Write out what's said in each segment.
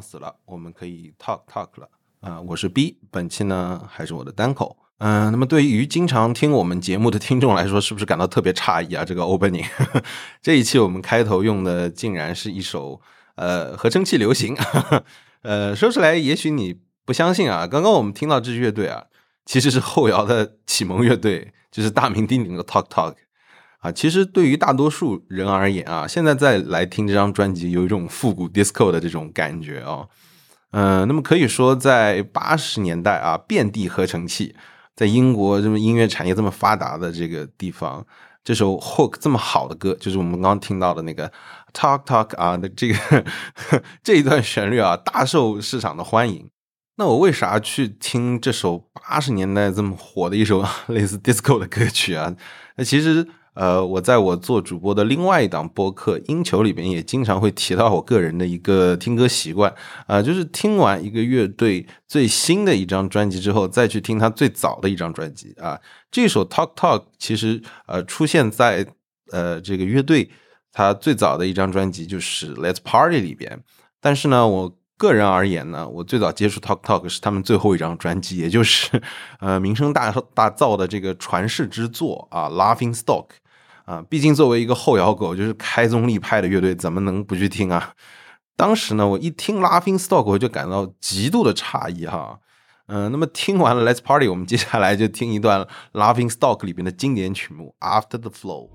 死了，我们可以 talk talk 了啊、我是 B，本期呢还是我的单口。嗯、那么对于经常听我们节目的听众来说，是不是感到特别诧异啊？这个 opening，这一期我们开头用的竟然是一首呃合成器流行，呃，说出来也许你不相信啊。刚刚我们听到这支乐队啊，其实是后摇的启蒙乐队，就是大名鼎鼎的 Talk Talk。啊，其实对于大多数人而言啊，现在再来听这张专辑，有一种复古 disco 的这种感觉哦。嗯、那么可以说，在八十年代啊，遍地合成器，在英国这么音乐产业这么发达的这个地方，这首 Hook 这么好的歌，就是我们刚刚听到的那个 Talk Talk 啊的这个这一段旋律啊，大受市场的欢迎。那我为啥去听这首八十年代这么火的一首 类似 disco 的歌曲啊？那其实呃，我在我做主播的另外一档播客《音球》里边也经常会提到我个人的一个听歌习惯啊、就是听完一个乐队最新的一张专辑之后，再去听他最早的一张专辑啊。这首 Talk Talk 其实呃出现在呃这个乐队他最早的一张专辑就是 Let's Party 里边，但是呢，我个人而言呢，我最早接触 Talk Talk 是他们最后一张专辑，也就是呃名声大大噪的这个传世之作啊，《Laughing Stock》啊。毕竟作为一个后摇狗，就是开宗立派的乐队，怎么能不去听啊？当时呢，我一听《Laughing Stock》，我就感到极度的诧异哈。嗯、那么听完了 Let's Party，我们接下来就听一段《Laughing Stock》里边的经典曲目《After the Flow》。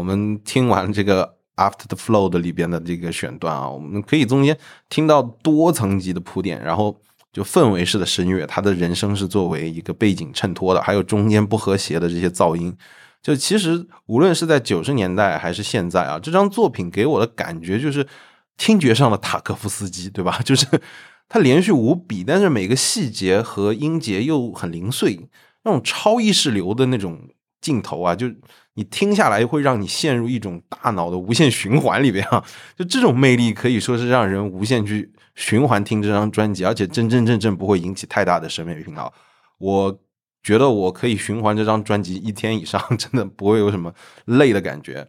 我们听完这个 After the Flow 的里边的这个选段啊，我们可以中间听到多层级的铺垫，然后就氛围式的声乐，他的人声是作为一个背景衬托的，还有中间不和谐的这些噪音。就其实无论是在九十年代还是现在啊，这张作品给我的感觉就是听觉上的塔可夫斯基，对吧？就是它连续无比，但是每个细节和音节又很零碎，那种超意识流的那种镜头啊，就你听下来会让你陷入一种大脑的无限循环里边啊。就这种魅力可以说是让人无限去循环听这张专辑，而且真真正正不会引起太大的审美疲劳。我。觉得我可以循环这张专辑一天以上，真的不会有什么累的感觉。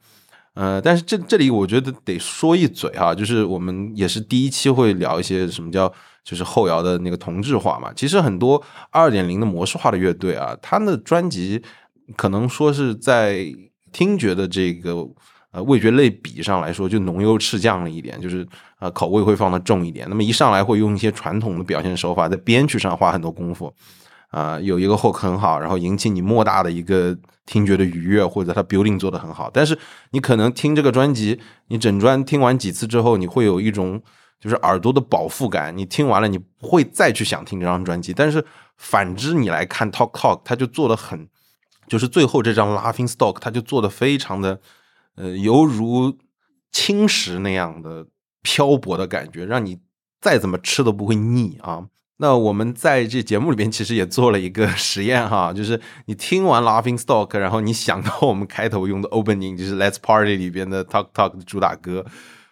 呃，但是这这里我觉得得说一嘴哈，就是我们也是第一期会聊一些什么叫就是后摇的那个同质化嘛。其实很多二点零的模式化的乐队啊，他的专辑可能说是在听觉的这个呃味觉类比上来说，就浓油赤酱了一点，就是呃口味会放的重一点。那么一上来会用一些传统的表现手法，在编曲上花很多功夫。啊，有一个 hook 很好，然后引起你莫大的一个听觉的愉悦，或者它 building 做的很好。但是你可能听这个专辑，你整专听完几次之后，你会有一种就是耳朵的饱腹感。你听完了，你不会再去想听这张专辑。但是反之，你来看 Talk Talk，它就做的很，就是最后这张 Laughing Stock，它就做的非常的，呃，犹如青石那样的漂泊的感觉，让你再怎么吃都不会腻啊。那我们在这节目里边其实也做了一个 实验哈，就是你听完 Laughing Stock，然后你想到我们开头用的 Opening，就是 Let's Party 里边的 Talk Talk 的主打歌，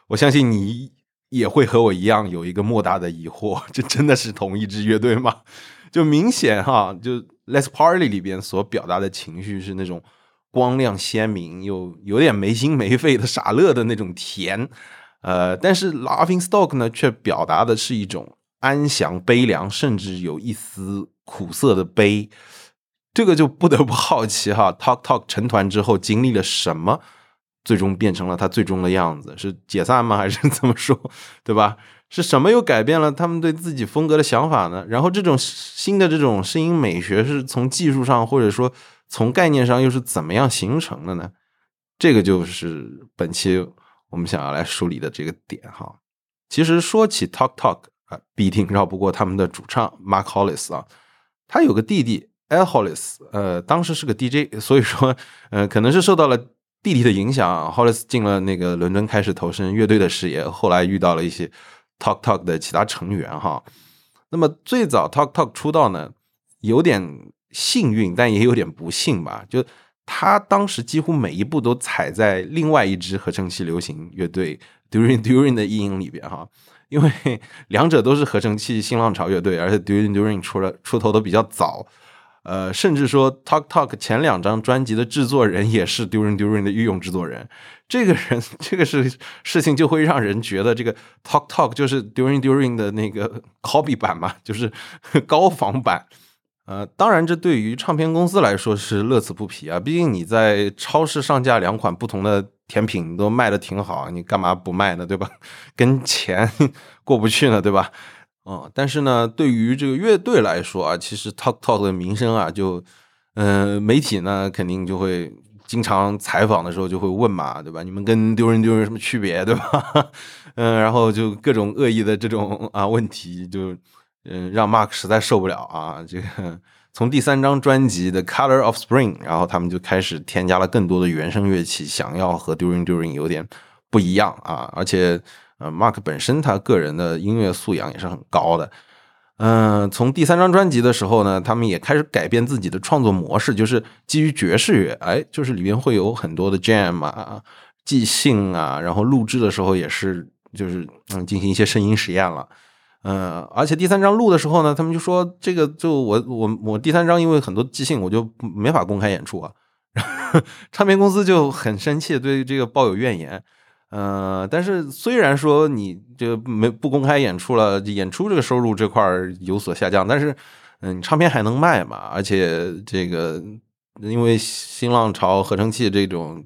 我相信你也会和我一样有一个莫大的疑惑，这真的是同一支乐队吗？就明显哈，就 Let's Party 里边所表达的情绪是那种光亮鲜明又有点没心没肺的傻乐的那种甜，呃，但是 Laughing Stock 呢却表达的是一种。安详、悲凉，甚至有一丝苦涩的悲，这个就不得不好奇哈。Talk Talk 成团之后经历了什么，最终变成了他最终的样子？是解散吗？还是怎么说？对吧？是什么又改变了他们对自己风格的想法呢？然后这种新的这种声音美学是从技术上或者说从概念上又是怎么样形成的呢？这个就是本期我们想要来梳理的这个点哈。其实说起 Talk Talk。啊，必定绕不过他们的主唱 Mark Hollis 啊，他有个弟弟 Al Hollis，呃，当时是个 DJ，所以说，呃，可能是受到了弟弟的影响，Hollis 进了那个伦敦，开始投身乐队的事业，后来遇到了一些 Talk Talk 的其他成员哈。那么最早 Talk Talk 出道呢，有点幸运，但也有点不幸吧，就他当时几乎每一步都踩在另外一支合成器流行乐队 During During 的阴影里边哈。因为 两者都是合成器新浪潮乐队，而且 During During 出了出头的比较早，呃，甚至说 Talk Talk 前两张专辑的制作人也是 During During 的御用制作人。这个人，这个是事情就会让人觉得这个 Talk Talk 就是 During During 的那个 copy 版嘛，就是 高仿版。呃，当然，这对于唱片公司来说是乐此不疲啊，毕竟你在超市上架两款不同的。甜品你都卖的挺好，你干嘛不卖呢？对吧？跟钱 过不去呢，对吧？嗯，但是呢，对于这个乐队来说啊，其实 Talk Talk 的名声啊，就嗯，媒体呢肯定就会经常采访的时候就会问嘛，对吧？你们跟丢人丢人什么区别，对吧？嗯，然后就各种恶意的这种啊问题，就嗯让 Mark 实在受不了啊，这个。从第三张专辑的《Color of Spring》，然后他们就开始添加了更多的原声乐器，想要和 During During 有点不一样啊！而且，呃，Mark 本身他个人的音乐素养也是很高的。嗯，从第三张专辑的时候呢，他们也开始改变自己的创作模式，就是基于爵士乐，哎，就是里面会有很多的 Jam 啊、即兴啊，然后录制的时候也是就是嗯进行一些声音实验了。嗯，而且第三章录的时候呢，他们就说这个就我我我第三章因为很多即兴，我就没法公开演出啊。唱片公司就很生气，对这个抱有怨言。嗯，但是虽然说你就没不公开演出了，演出这个收入这块有所下降，但是嗯，唱片还能卖嘛？而且这个因为新浪潮合成器这种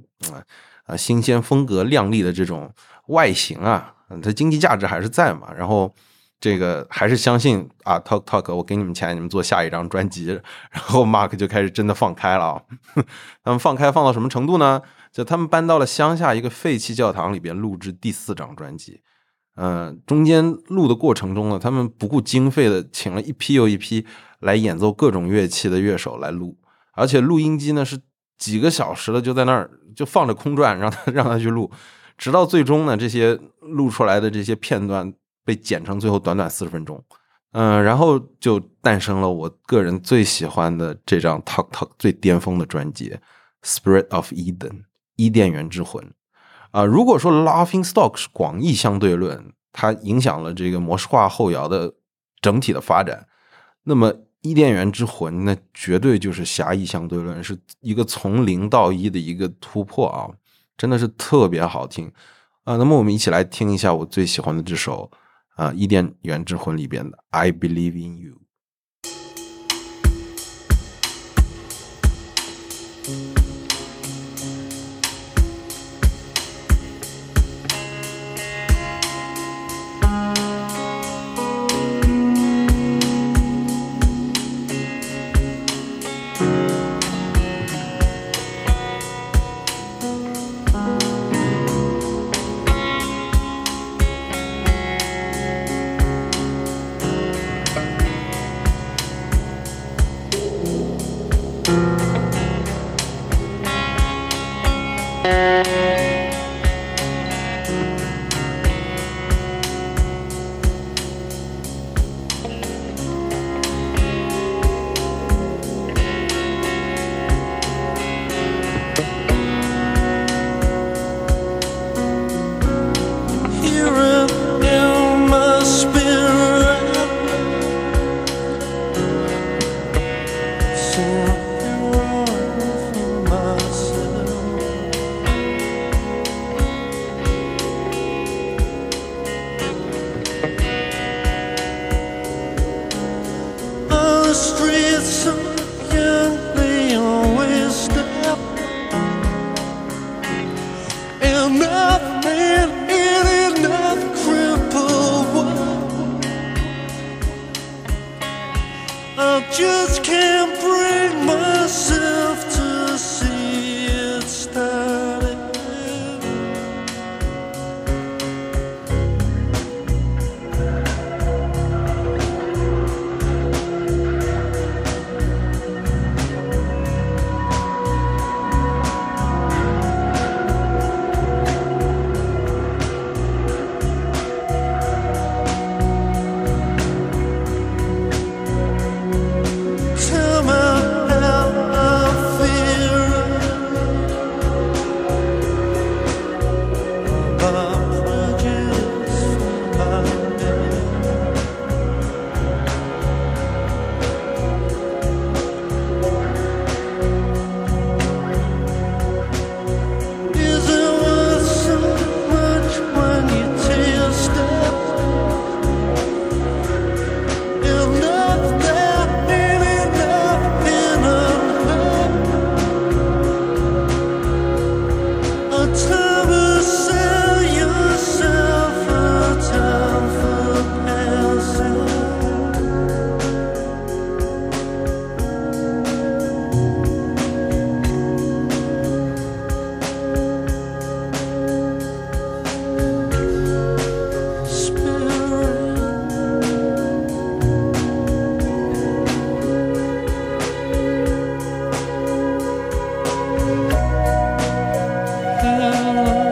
啊新鲜风格亮丽的这种外形啊，它经济价值还是在嘛。然后。这个还是相信啊，Talk Talk，我给你们钱，你们做下一张专辑。然后 Mark 就开始真的放开了啊，他们放开放到什么程度呢？就他们搬到了乡下一个废弃教堂里边录制第四张专辑。嗯，中间录的过程中呢，他们不顾经费的请了一批又一批来演奏各种乐器的乐手来录，而且录音机呢是几个小时了就在那儿就放着空转，让他 让他去录，直到最终呢，这些录出来的这些片段被剪成最后短短四十分钟。嗯，然后就诞生了我个人最喜欢的这张 Talk Talk 最巅峰的专辑《Spirit of Eden》伊甸园之魂。啊，如果说 Laughing Stock 是广义相对论，它影响了这个模式化后摇的整体的发展，那么伊甸园之魂那绝对就是狭义相对论，是一个从零到一的一个突破啊，真的是特别好听啊。那么我们一起来听一下我最喜欢的这首啊《伊甸园之魂》里边的《I Believe in You》。love.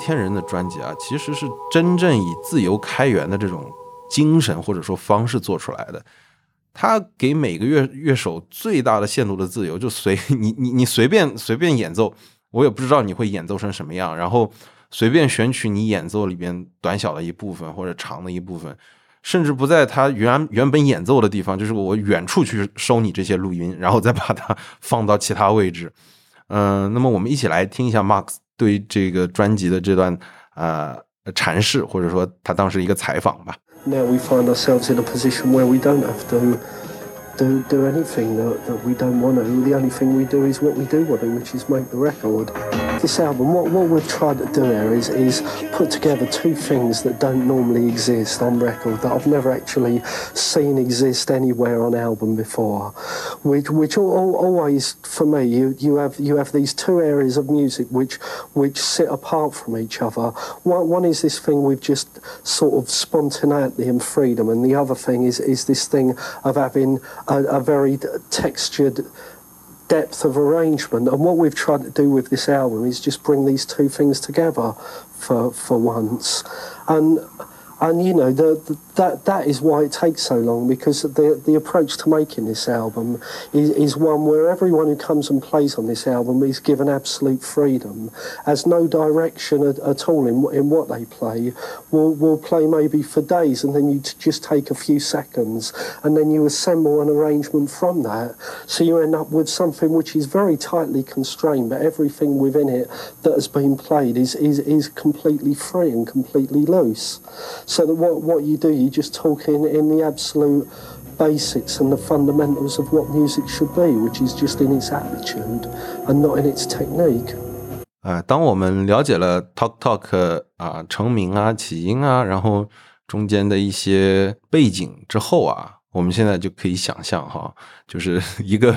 天人的专辑啊，其实是真正以自由开源的这种精神或者说方式做出来的。他给每个乐乐手最大的限度的自由，就随 你你你随便随便演奏，我也不知道你会演奏成什么样，然后随便选取你演奏里边短小的一部分或者长的一部分，甚至不在他原原本演奏的地方，就是我远处去收你这些录音，然后再把它 放到其他位置。嗯，那么我们一起来听一下 Max 对这个专辑的这段呃阐释，或者说他当时一个采访吧。now we find ourselves in a position where we don't have to do, do anything that, that we don't want to. The only thing we do is what we do want to, which is make the record. This album, what, what we've tried to do here is, is put together two things that don't normally exist on record, that I've never actually seen exist anywhere on album before. Which, which all, always, for me, you, you, have, you have these two areas of music which, which sit apart from each other. One, one is this thing with just sort of spontaneity and freedom, and the other thing is, is this thing of having a, a very textured depth of arrangement. And what we've tried to do with this album is just bring these two things together for for once. And and you know the, the, that that is why it takes so long because the the approach to making this album is, is one where everyone who comes and plays on this album is given absolute freedom, has no direction at, at all in in what they play. Will will play maybe for days and then you just take a few seconds and then you assemble an arrangement from that. So you end up with something which is very tightly constrained, but everything within it that has been played is is, is completely free and completely loose. So that what, what you do, you just talking in the absolute basics and the fundamentals of what music should be, which is just in its attitude and not in its technique. 啊，当我们了解了 Talk Talk 啊成名啊起因啊，然后中间的一些背景之后啊，我们现在就可以想象哈，就是一个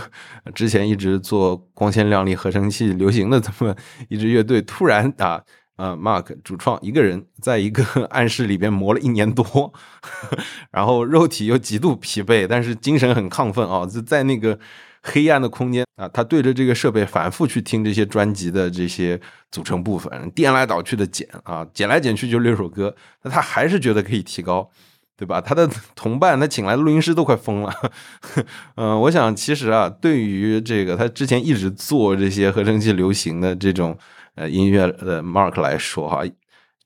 之前一直做光鲜亮丽合成器流行的这么一支乐队，突然啊呃，Mark 主创一个人在一个 暗室里边磨了一年多，然后肉体又极度疲惫，但是精神很亢奋啊！就在那个黑暗的空间啊，他对着这个设备反复去听这些专辑的这些组成部分，颠来倒去的剪啊，剪来剪去就六首歌，那他还是觉得可以提高，对吧？他的同伴，他请来的录音师都快疯了。嗯，我想其实啊，对于这个他之前一直做这些合成器流行的这种。呃，音乐的 Mark 来说哈，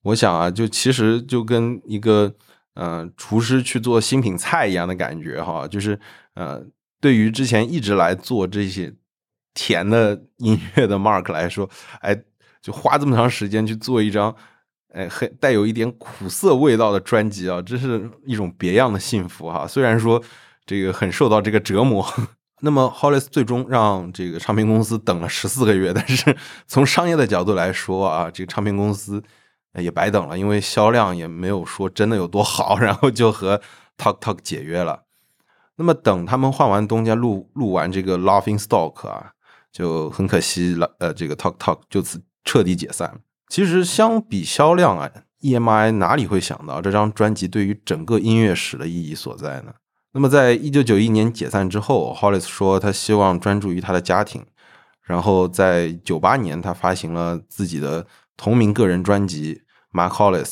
我想啊，就其实就跟一个呃厨师去做新品菜一样的感觉哈，就是呃，对于之前一直来做这些甜的音乐的 Mark 来说，哎，就花这么长时间去做一张哎，很带有一点苦涩味道的专辑啊，这是一种别样的幸福哈。虽然说这个很受到这个折磨。那么，Hollis 最终让这个唱片公司等了十四个月，但是 从商业的角度来说啊，这个唱片公司也白等了，因为销量也没有说真的有多好，然后就和 Talk Talk 解约了。那么，等他们换完东家，录录完这个 Laughing Stock 啊，就很可惜了，呃，这个 Talk Talk 就此彻底解散。其实，相比销量啊，EMI 哪里会想到这张专辑对于整个音乐史的意义所在呢？那么，在一九九一年解散之后，Hollis 说他希望专注于他的家庭。然后在九八年，他发行了自己的同名个人专辑《Mark Hollis》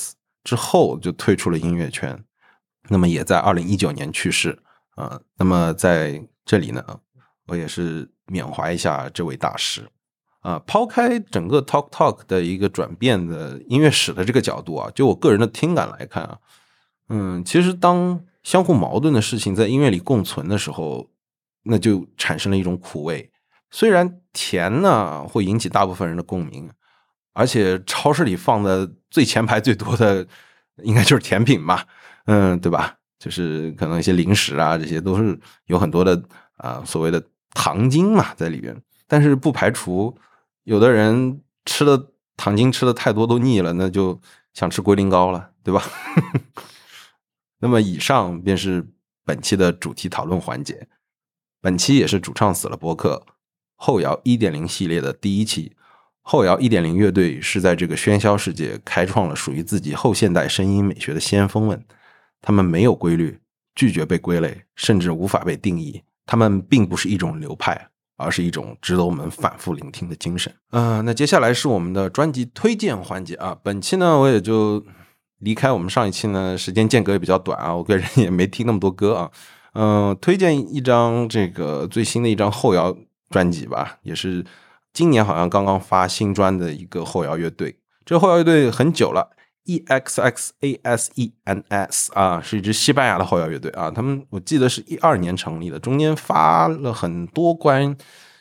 之后，就退出了音乐圈。那么，也在二零一九年去世。啊，那么在这里呢，我也是缅怀一下这位大师。啊，抛开整个 Talk Talk 的一个转变的音乐史的这个角度啊，就我个人的听感来看啊，嗯，其实当相互矛盾的事情在音乐里共存的时候，那就产生了一种苦味。虽然甜呢会引起大部分人的共鸣，而且超市里放的最前排最多的应该就是甜品吧，嗯，对吧？就是可能一些零食啊，这些都是有很多的啊所谓的糖精嘛在里边。但是不排除有的人吃的糖精吃的太多都腻了，那就想吃龟苓膏了，对吧？那么，以上便是本期的主题讨论环节。本期也是主唱死了播客后摇一点零系列的第一期。后摇一点零乐队是在这个喧嚣世界开创了属于自己后现代声音美学的先锋们。他们没有规律，拒绝被归类，甚至无法被定义。他们并不是一种流派，而是一种值得我们反复聆听的精神。嗯、那接下来是我们的专辑推荐环节啊。本期呢，我也就离开我们上一期呢，时间间隔也比较短啊，我个人也没听那么多歌啊。嗯、推荐一张这个最新的一张后摇专辑吧，也是今年好像刚刚发新专的一个后摇乐队。这后摇乐队很久了，E X X A S E N S 啊，是一支西班牙的后摇乐队啊。他们我记得是一二年成立的，中间发了很多关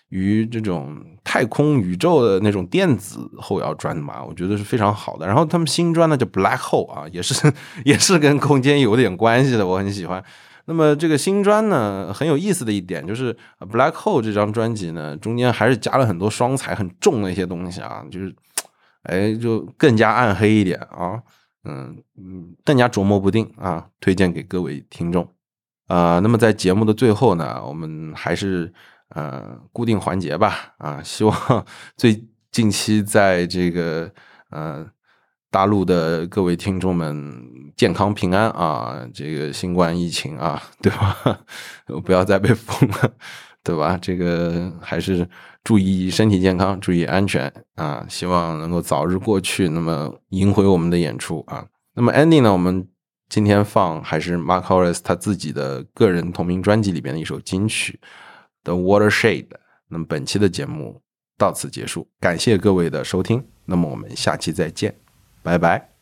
于这种太空宇宙的那种电子后摇专嘛，我觉得是非常好的。然后他们新专呢叫 Black Hole 啊，也是也是跟空间有点关系的，我很喜欢。那么这个新专呢，很有意思的一点就是《Black Hole》这张专辑呢，中间还是加了很多双彩很重的一些东西啊，就是，哎，就更加暗黑一点啊，嗯嗯，更加琢磨不定啊，推荐给各位听众。啊、那么在节目的最后呢，我们还是呃固定环节吧，啊，希望最近期在这个呃大陆的各位听众们健康平安啊！这个新冠疫情啊，对吧？不要再被封了，对吧？这个还是注意身体健康，注意安全啊！希望能够早日过去，那么赢回我们的演出啊！那么 ending 呢？我们今天放还是 Mark Horace 他自己的个人同名专辑里边的一首金曲《The Watershed》。那么本期的节目到此结束，感谢各位的收听，那么我们下期再见。拜拜。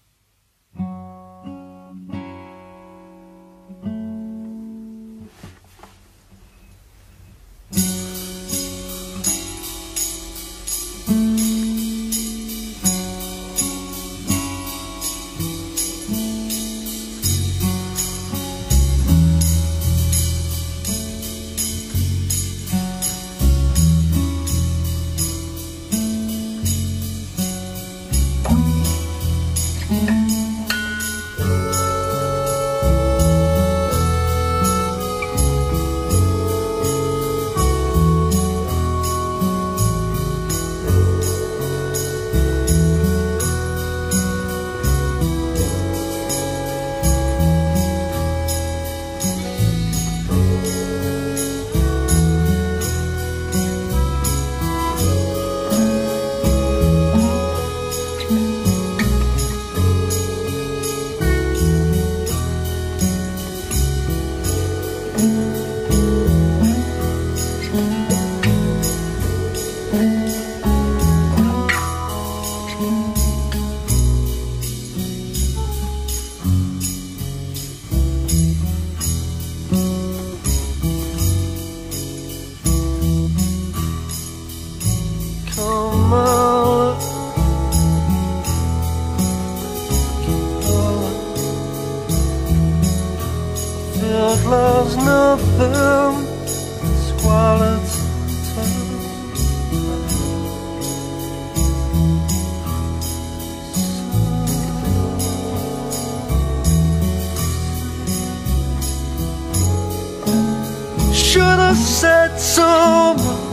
Said someone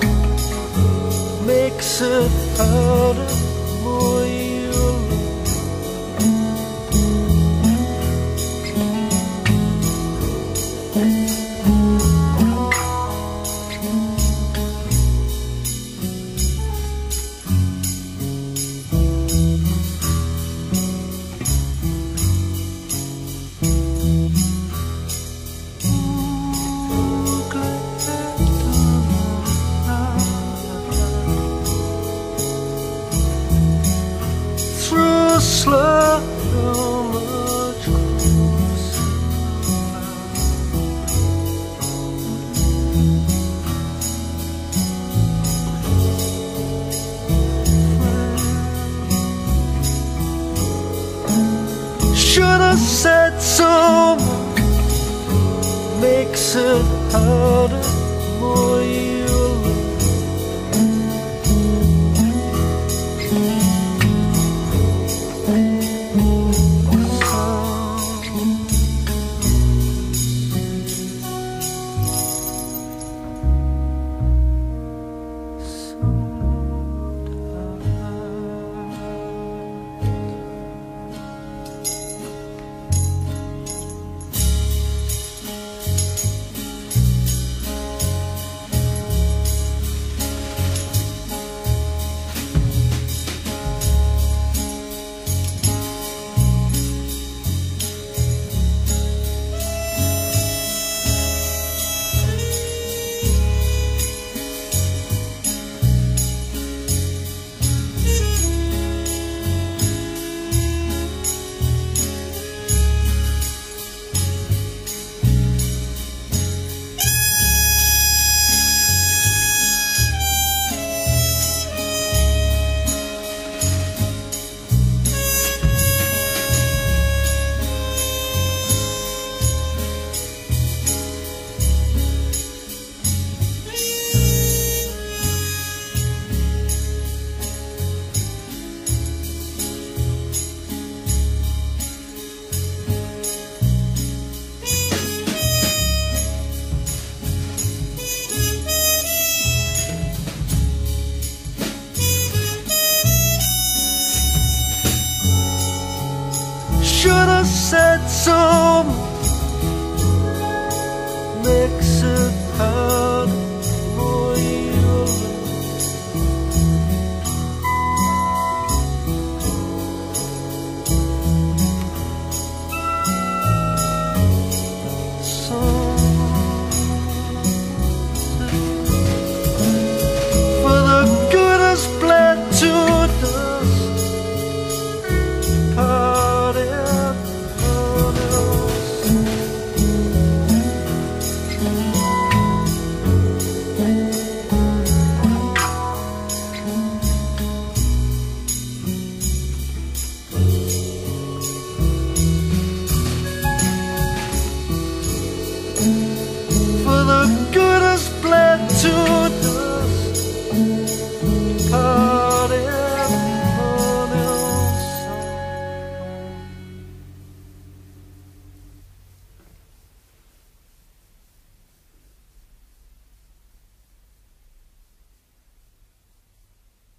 makes it harder, more said someone makes it harder, more you